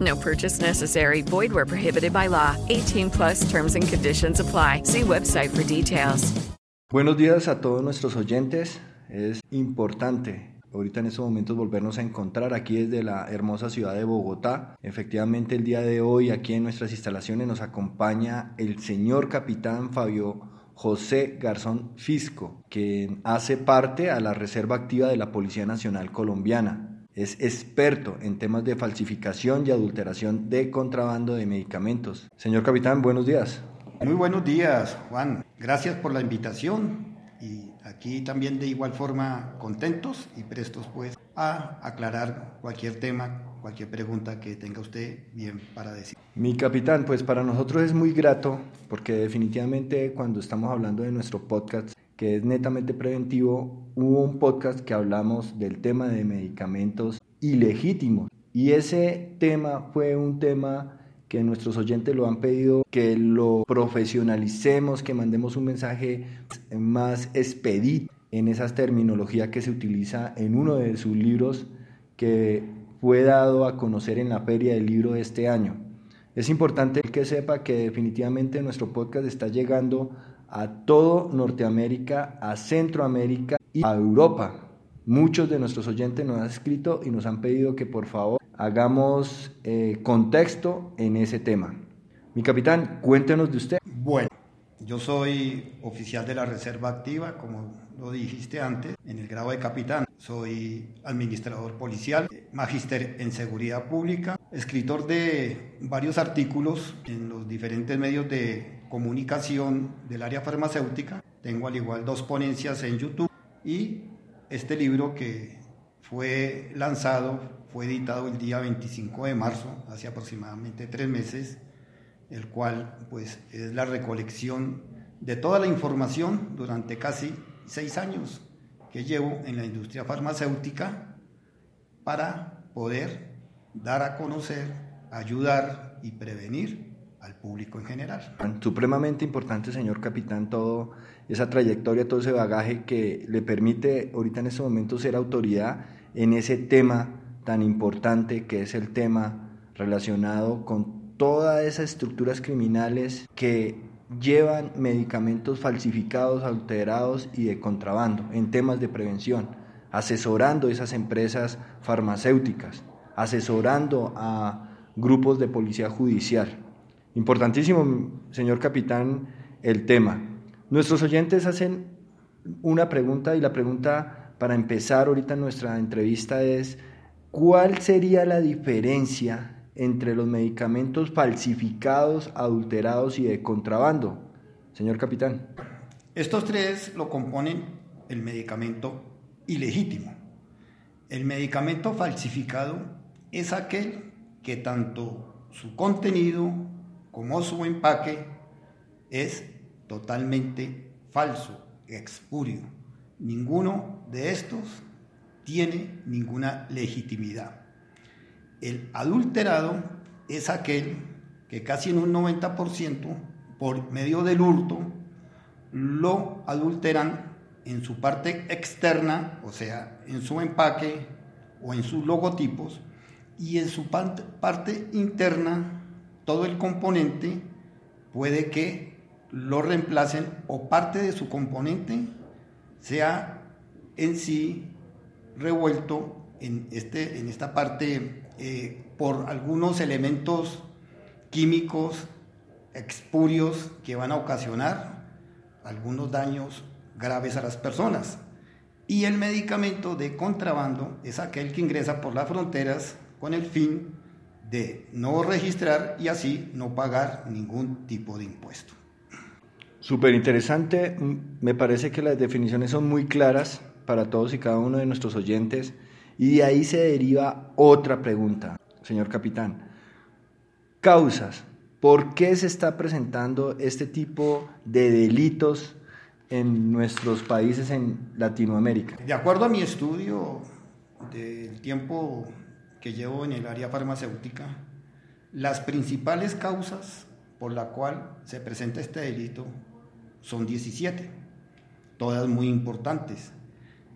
No purchase necessary. Void where prohibited by law. 18 plus terms and conditions apply. See website for details. Buenos días a todos nuestros oyentes. Es importante ahorita en estos momentos volvernos a encontrar aquí desde la hermosa ciudad de Bogotá. Efectivamente el día de hoy aquí en nuestras instalaciones nos acompaña el señor capitán Fabio José Garzón Fisco, quien hace parte a la Reserva Activa de la Policía Nacional Colombiana. Es experto en temas de falsificación y adulteración de contrabando de medicamentos. Señor capitán, buenos días. Muy buenos días, Juan. Gracias por la invitación y aquí también de igual forma contentos y prestos pues a aclarar cualquier tema, cualquier pregunta que tenga usted bien para decir. Mi capitán, pues para nosotros es muy grato porque definitivamente cuando estamos hablando de nuestro podcast que es netamente preventivo, hubo un podcast que hablamos del tema de medicamentos ilegítimos. Y ese tema fue un tema que nuestros oyentes lo han pedido, que lo profesionalicemos, que mandemos un mensaje más expedito en esa terminología que se utiliza en uno de sus libros que fue dado a conocer en la feria del libro este año. Es importante que sepa que definitivamente nuestro podcast está llegando a todo Norteamérica, a Centroamérica y a Europa. Muchos de nuestros oyentes nos han escrito y nos han pedido que por favor hagamos eh, contexto en ese tema. Mi capitán, cuéntenos de usted. Bueno, yo soy oficial de la Reserva Activa, como lo dijiste antes, en el grado de capitán. Soy administrador policial, magíster en seguridad pública, escritor de varios artículos en los diferentes medios de comunicación del área farmacéutica. Tengo al igual dos ponencias en YouTube y este libro que fue lanzado, fue editado el día 25 de marzo, hace aproximadamente tres meses, el cual pues es la recolección de toda la información durante casi seis años que llevo en la industria farmacéutica para poder dar a conocer, ayudar y prevenir al público en general. Supremamente importante, señor capitán, todo esa trayectoria, todo ese bagaje que le permite ahorita en este momento ser autoridad en ese tema tan importante que es el tema relacionado con todas esas estructuras criminales que llevan medicamentos falsificados, alterados y de contrabando en temas de prevención, asesorando esas empresas farmacéuticas, asesorando a grupos de policía judicial. Importantísimo, señor capitán, el tema. Nuestros oyentes hacen una pregunta y la pregunta para empezar ahorita nuestra entrevista es, ¿cuál sería la diferencia entre los medicamentos falsificados, adulterados y de contrabando? Señor capitán. Estos tres lo componen el medicamento ilegítimo. El medicamento falsificado es aquel que tanto su contenido como su empaque es totalmente falso, expurio. Ninguno de estos tiene ninguna legitimidad. El adulterado es aquel que casi en un 90% por medio del hurto lo adulteran en su parte externa, o sea, en su empaque o en sus logotipos, y en su parte interna todo el componente puede que lo reemplacen o parte de su componente sea en sí revuelto en, este, en esta parte eh, por algunos elementos químicos expurios que van a ocasionar algunos daños graves a las personas. Y el medicamento de contrabando es aquel que ingresa por las fronteras con el fin de no registrar y así no pagar ningún tipo de impuesto. Súper interesante, me parece que las definiciones son muy claras para todos y cada uno de nuestros oyentes y de ahí se deriva otra pregunta, señor capitán. Causas, ¿por qué se está presentando este tipo de delitos en nuestros países en Latinoamérica? De acuerdo a mi estudio del tiempo que llevo en el área farmacéutica, las principales causas por la cual se presenta este delito son 17, todas muy importantes,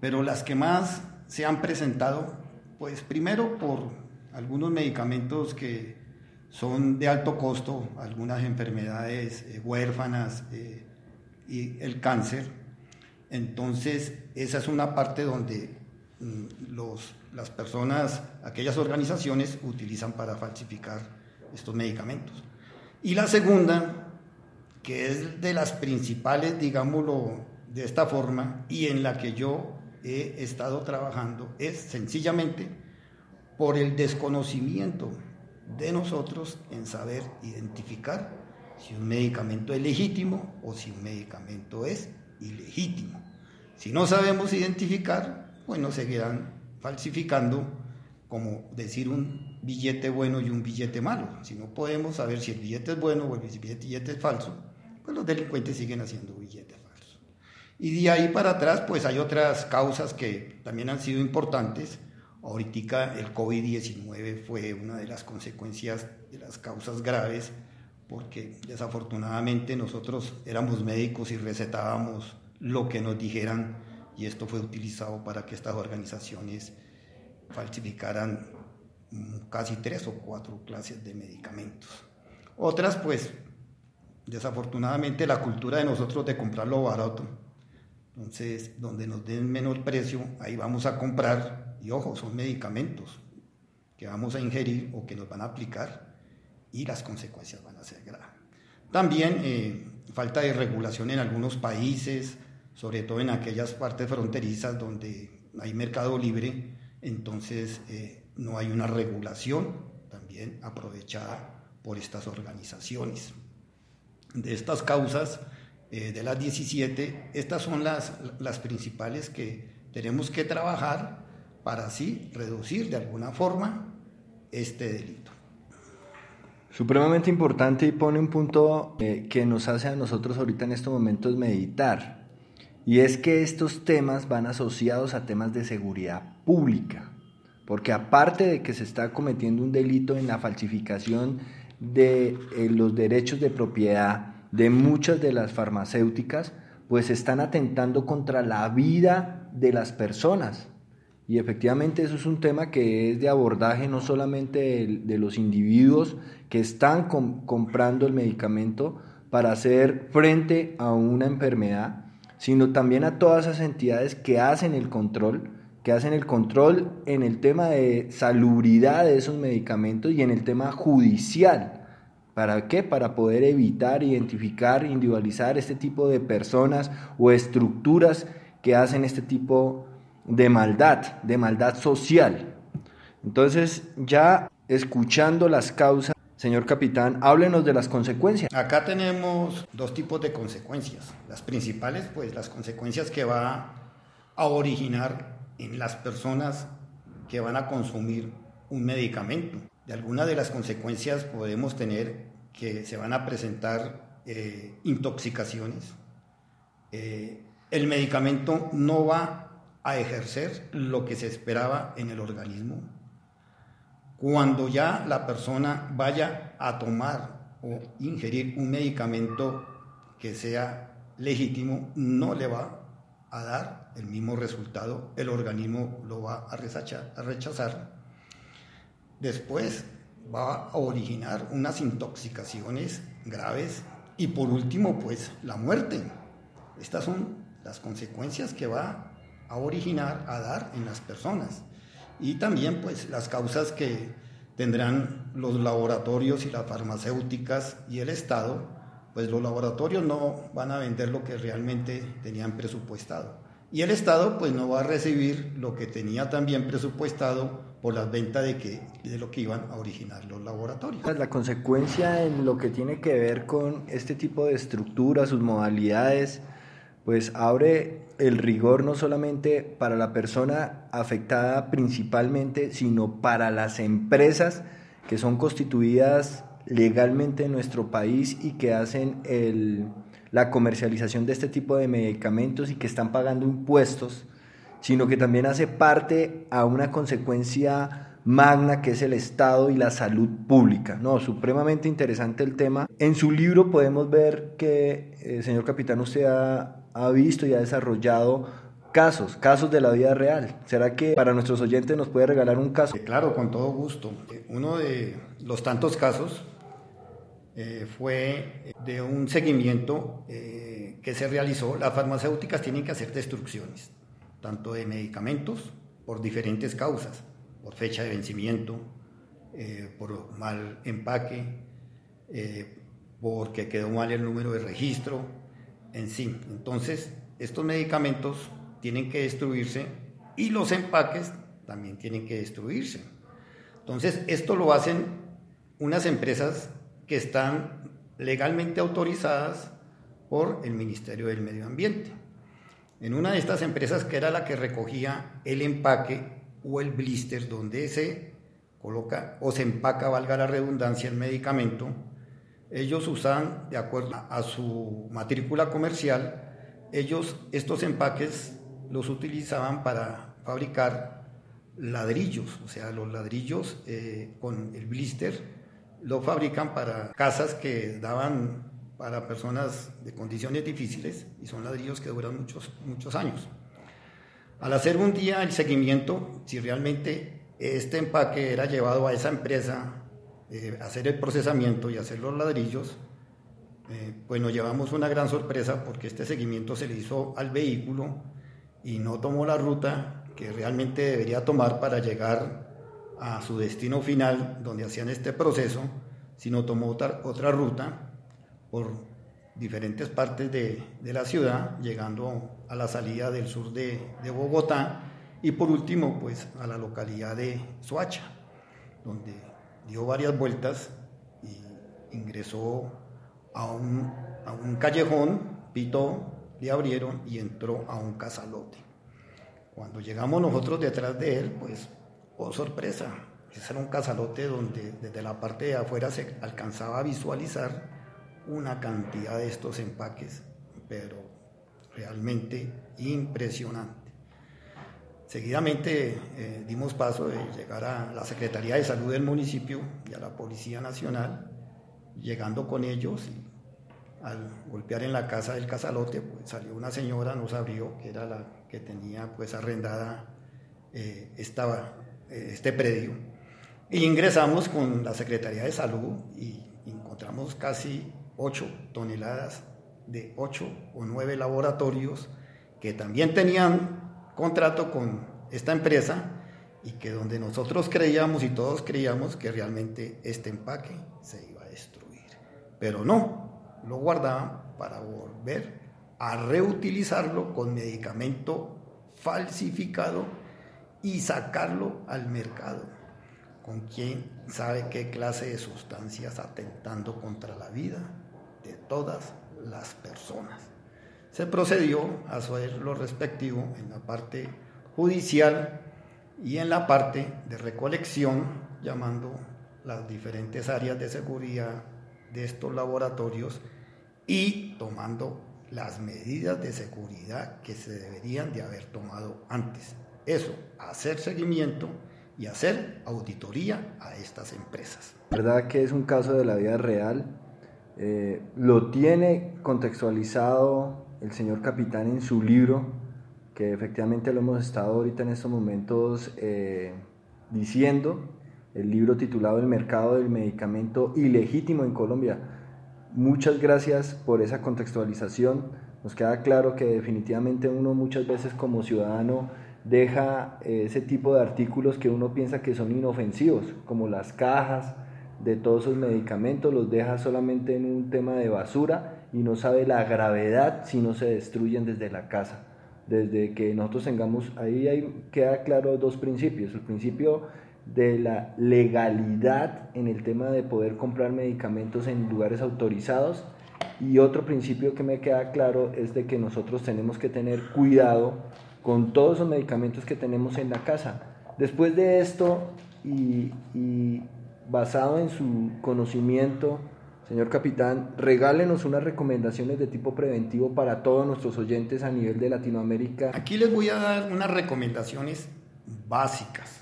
pero las que más se han presentado, pues primero por algunos medicamentos que son de alto costo, algunas enfermedades eh, huérfanas eh, y el cáncer. Entonces, esa es una parte donde mm, los, las personas, aquellas organizaciones utilizan para falsificar estos medicamentos. Y la segunda, que es de las principales, digámoslo de esta forma, y en la que yo he estado trabajando, es sencillamente por el desconocimiento de nosotros en saber identificar si un medicamento es legítimo o si un medicamento es ilegítimo. Si no sabemos identificar, pues nos seguirán falsificando como decir un billete bueno y un billete malo. Si no podemos saber si el billete es bueno o el billete es falso, pues los delincuentes siguen haciendo billetes falsos. Y de ahí para atrás, pues hay otras causas que también han sido importantes Ahorita el COVID-19 fue una de las consecuencias de las causas graves porque desafortunadamente nosotros éramos médicos y recetábamos lo que nos dijeran y esto fue utilizado para que estas organizaciones falsificaran casi tres o cuatro clases de medicamentos. Otras, pues, desafortunadamente la cultura de nosotros de comprarlo barato. Entonces, donde nos den menor precio, ahí vamos a comprar y ojo, son medicamentos que vamos a ingerir o que nos van a aplicar y las consecuencias van a ser graves. También eh, falta de regulación en algunos países, sobre todo en aquellas partes fronterizas donde hay mercado libre, entonces eh, no hay una regulación también aprovechada por estas organizaciones. De estas causas, eh, de las 17, estas son las, las principales que tenemos que trabajar para así reducir de alguna forma este delito. Supremamente importante y pone un punto eh, que nos hace a nosotros ahorita en estos momentos meditar. Y es que estos temas van asociados a temas de seguridad pública. Porque aparte de que se está cometiendo un delito en la falsificación de eh, los derechos de propiedad de muchas de las farmacéuticas, pues están atentando contra la vida de las personas. Y efectivamente eso es un tema que es de abordaje no solamente de, los individuos que están comprando el medicamento para hacer frente a una enfermedad, sino también a todas esas entidades que hacen el control, que hacen el control en el tema de salubridad de esos medicamentos y en el tema judicial. ¿Para qué? Para poder evitar, identificar, individualizar este tipo de personas o estructuras que hacen este tipo de maldad, de maldad social. Entonces, ya escuchando las causas, señor capitán, háblenos de las consecuencias. Acá tenemos dos tipos de consecuencias. Las principales, pues las consecuencias que va a originar en las personas que van a consumir un medicamento. De algunas de las consecuencias podemos tener que se van a presentar eh, intoxicaciones. Eh, el medicamento no va a ejercer lo que se esperaba en el organismo. Cuando ya la persona vaya a tomar o ingerir un medicamento que sea legítimo, no le va a dar el mismo resultado, el organismo lo va a rechazar. Después va a originar unas intoxicaciones graves y por último, pues la muerte. Estas son las consecuencias que va a originar, a dar en las personas. Y también pues las causas que tendrán los laboratorios y las farmacéuticas y el Estado pues los laboratorios no van a vender lo que realmente tenían presupuestado. Y el Estado pues no va a recibir lo que tenía también presupuestado por las ventas de, que, de lo que iban a originar los laboratorios. La consecuencia en lo que tiene que ver con este tipo de estructuras, sus modalidades, pues abre el rigor no solamente para la persona afectada principalmente, sino para las empresas que son constituidas legalmente en nuestro país y que hacen el, la comercialización de este tipo de medicamentos y que están pagando impuestos, sino que también hace parte a una consecuencia magna que es el Estado y la salud pública. No, supremamente interesante el tema. En su libro podemos ver que, eh, señor capitán, usted ha, ha visto y ha desarrollado casos, casos de la vida real. ¿Será que para nuestros oyentes nos puede regalar un caso? Claro, con todo gusto. Uno de los tantos casos eh, fue de un seguimiento eh, que se realizó. Las farmacéuticas tienen que hacer destrucciones, tanto de medicamentos por diferentes causas, por fecha de vencimiento, eh, por mal empaque, porque quedó mal el número de registro, en sí. Entonces, estos medicamentos tienen que destruirse y los empaques también tienen que destruirse. Entonces, esto lo hacen unas empresas que están legalmente autorizadas por el Ministerio del Medio Ambiente. En una de estas empresas que era la que recogía el empaque o el blister donde se coloca o se empaca, valga la redundancia, el medicamento, ellos usan, de acuerdo a su matrícula comercial, ellos estos empaques los utilizaban para fabricar ladrillos, o sea, los ladrillos eh, con el blister lo fabrican para casas que daban para personas de condiciones difíciles y son ladrillos que duran muchos, muchos años. Al hacer un día el seguimiento, si realmente este empaque era llevado a esa empresa, eh, hacer el procesamiento y hacer los ladrillos, eh, pues nos llevamos una gran sorpresa porque este seguimiento se le hizo al vehículo y no tomó la ruta que realmente debería tomar para llegar a su destino final, donde hacían este proceso, sino tomó otra, ruta por diferentes partes de, de, la ciudad, llegando a la salida del sur de, de, Bogotá y por último pues a la localidad de Soacha, donde dio varias vueltas y ingresó a un, a un callejón, pitó, le abrieron y entró a un casalote. Cuando llegamos nosotros detrás de él, pues Oh, sorpresa, ese era un casalote donde desde la parte de afuera se alcanzaba a visualizar una cantidad de estos empaques, pero realmente impresionante. Seguidamente eh, dimos paso de llegar a la Secretaría de Salud del municipio y a la Policía Nacional, llegando con ellos al golpear en la casa del casalote, pues salió una señora, nos abrió, que era la que tenía pues arrendada eh, esta este predio. Y ingresamos con la Secretaría de Salud y encontramos casi 8 toneladas de 8 o 9 laboratorios que también tenían contrato con esta empresa y que donde nosotros creíamos y todos creíamos que realmente este empaque se iba a destruir. Pero no, lo guardaban para volver a reutilizarlo con medicamento falsificado y sacarlo al mercado con quien sabe qué clase de sustancias atentando contra la vida de todas las personas. Se procedió a hacer lo respectivo en la parte judicial y en la parte de recolección, llamando las diferentes áreas de seguridad de estos laboratorios y tomando las medidas de seguridad que se deberían de haber tomado antes. Eso, hacer seguimiento y hacer auditoría a estas empresas. ¿Verdad que es un caso de la vida real? Eh, lo tiene contextualizado el señor capitán en su libro, que efectivamente lo hemos estado ahorita en estos momentos eh, diciendo, el libro titulado El mercado del medicamento ilegítimo en Colombia. Muchas gracias por esa contextualización. Nos queda claro que definitivamente uno muchas veces como ciudadano deja eh, ese tipo de artículos que uno piensa que son inofensivos, como las cajas de todos esos medicamentos, los deja solamente en un tema de basura y no sabe la gravedad si no se destruyen desde la casa. Desde que nosotros tengamos, ahí hay, queda claro dos principios. El principio de la legalidad en el tema de poder comprar medicamentos en lugares autorizados y otro principio que me queda claro es de que nosotros tenemos que tener cuidado con todos los medicamentos que tenemos en la casa. Después de esto y, y basado en su conocimiento, señor capitán, regálenos unas recomendaciones de tipo preventivo para todos nuestros oyentes a nivel de Latinoamérica. Aquí les voy a dar unas recomendaciones básicas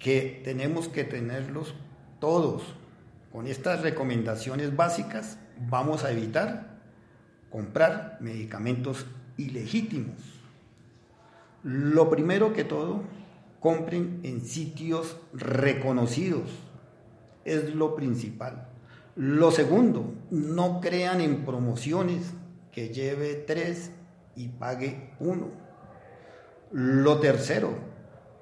que tenemos que tenerlos todos. Con estas recomendaciones básicas vamos a evitar comprar medicamentos ilegítimos. Lo primero que todo, compren en sitios reconocidos. Es lo principal. Lo segundo, no crean en promociones que lleve tres y pague uno. Lo tercero,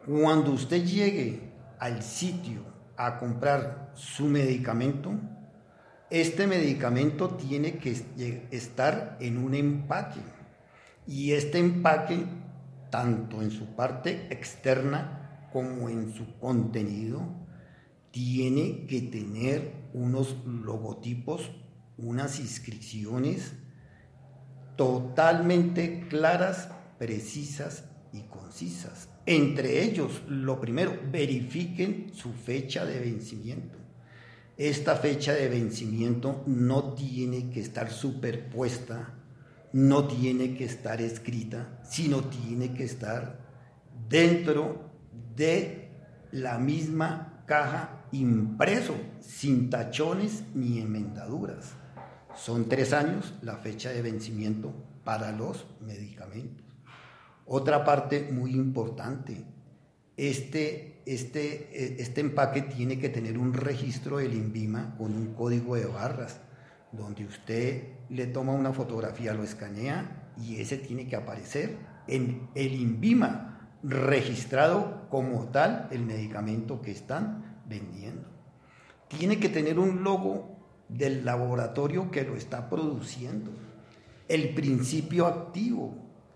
cuando usted llegue al sitio a comprar su medicamento, este medicamento tiene que estar en un empaque y este empaque, tanto en su parte externa como en su contenido, tiene que tener unos logotipos, unas inscripciones totalmente claras, precisas y concisas. Entre ellos, lo primero, verifiquen su fecha de vencimiento. Esta fecha de vencimiento no tiene que estar superpuesta, no tiene que estar escrita, sino tiene que estar dentro de la misma caja impreso, sin tachones ni enmendaduras. Son tres años la fecha de vencimiento para los medicamentos. Otra parte muy importante, este, este, eh, este empaque tiene que tener un registro del INVIMA con un código de barras, donde usted le toma una fotografía, lo escanea y ese tiene que aparecer en el INVIMA, registrado como tal el medicamento que están vendiendo. Tiene que tener un logo del laboratorio que lo está produciendo. El principio activo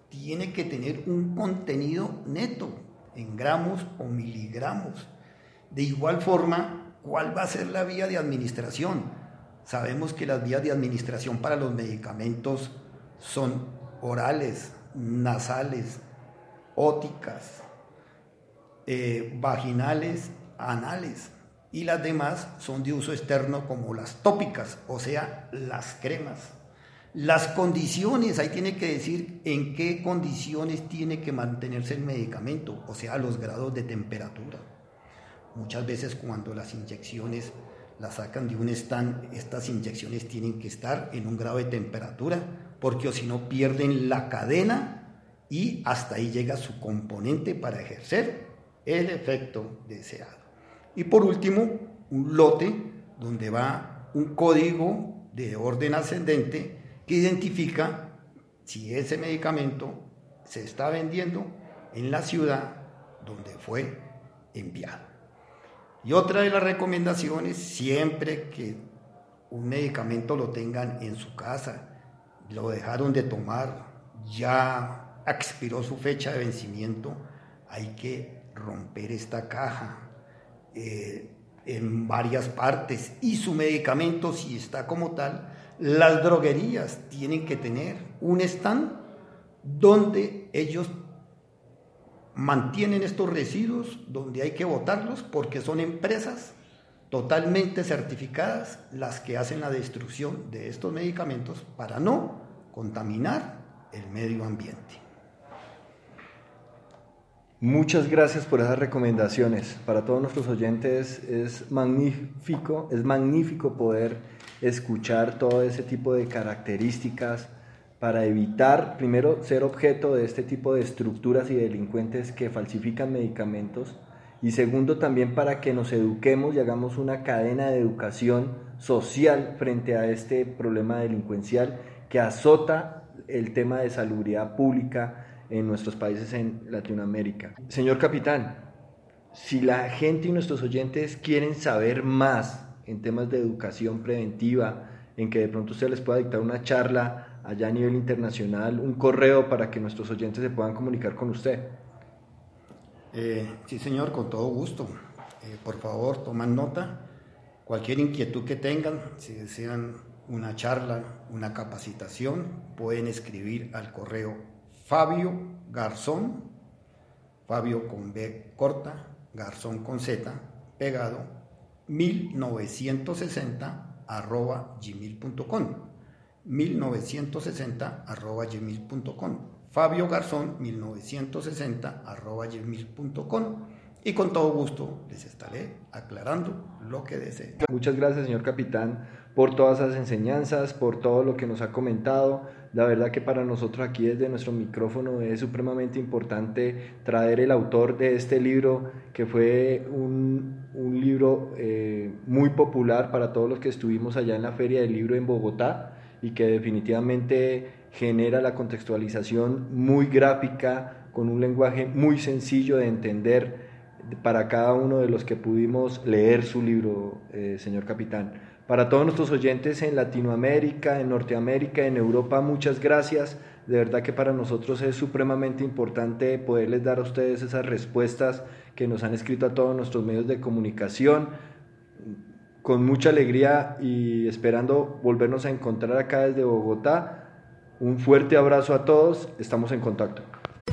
tiene que tener un contenido neto en gramos o miligramos. De igual forma, ¿cuál va a ser la vía de administración? Sabemos que las vías de administración para los medicamentos son orales, nasales, óticas, eh, vaginales, anales y las demás son de uso externo como las tópicas, o sea, las cremas. Las condiciones, ahí tiene que decir en qué condiciones tiene que mantenerse el medicamento, o sea, los grados de temperatura. Muchas veces cuando las inyecciones las sacan de un stand, estas inyecciones tienen que estar en un grado de temperatura, porque o si no pierden la cadena y hasta ahí llega su componente para ejercer el efecto deseado. Y por último, un lote donde va un código de orden ascendente que identifica si ese medicamento se está vendiendo en la ciudad donde fue enviado. Y otra de las recomendaciones, siempre que un medicamento lo tengan en su casa, lo dejaron de tomar, ya expiró su fecha de vencimiento, hay que romper esta caja eh, en varias partes y su medicamento, si está como tal, las droguerías tienen que tener un stand donde ellos mantienen estos residuos, donde hay que botarlos, porque son empresas totalmente certificadas las que hacen la destrucción de estos medicamentos para no contaminar el medio ambiente. Muchas gracias por esas recomendaciones. Para todos nuestros oyentes es magnífico, es magnífico poder escuchar todo ese tipo de características para evitar, primero, ser objeto de este tipo de estructuras y delincuentes que falsifican medicamentos y segundo, también para que nos eduquemos y hagamos una cadena de educación social frente a este problema delincuencial que azota el tema de salubridad pública en nuestros países en Latinoamérica. Señor capitán, si la gente y nuestros oyentes quieren saber más en temas de educación preventiva, en que de pronto usted les pueda dictar una charla allá a nivel internacional, un correo para que nuestros oyentes se puedan comunicar con usted. Eh, sí, señor, con todo gusto. Eh, por favor, toman nota. Cualquier inquietud que tengan, si desean una charla, una capacitación, pueden escribir al correo Fabio Garzón, Fabio con B corta, Garzón con Z, pegado, 1960 arroba gmail.com. 1960 arroba gmail.com. Fabio Garzón 1960 arroba gmail.com y con todo gusto les estaré aclarando lo que deseen. Muchas gracias, señor capitán, por todas esas enseñanzas, por todo lo que nos ha comentado. La verdad que para nosotros aquí desde nuestro micrófono es supremamente importante traer el autor de este libro, que fue un, un libro eh, muy popular para todos los que estuvimos allá en la Feria del Libro en Bogotá y que definitivamente genera la contextualización muy gráfica, con un lenguaje muy sencillo de entender para cada uno de los que pudimos leer su libro, eh, señor capitán. Para todos nuestros oyentes en Latinoamérica, en Norteamérica, en Europa, muchas gracias. De verdad que para nosotros es supremamente importante poderles dar a ustedes esas respuestas que nos han escrito a todos nuestros medios de comunicación. Con mucha alegría y esperando volvernos a encontrar acá desde Bogotá. Un fuerte abrazo a todos. Estamos en contacto.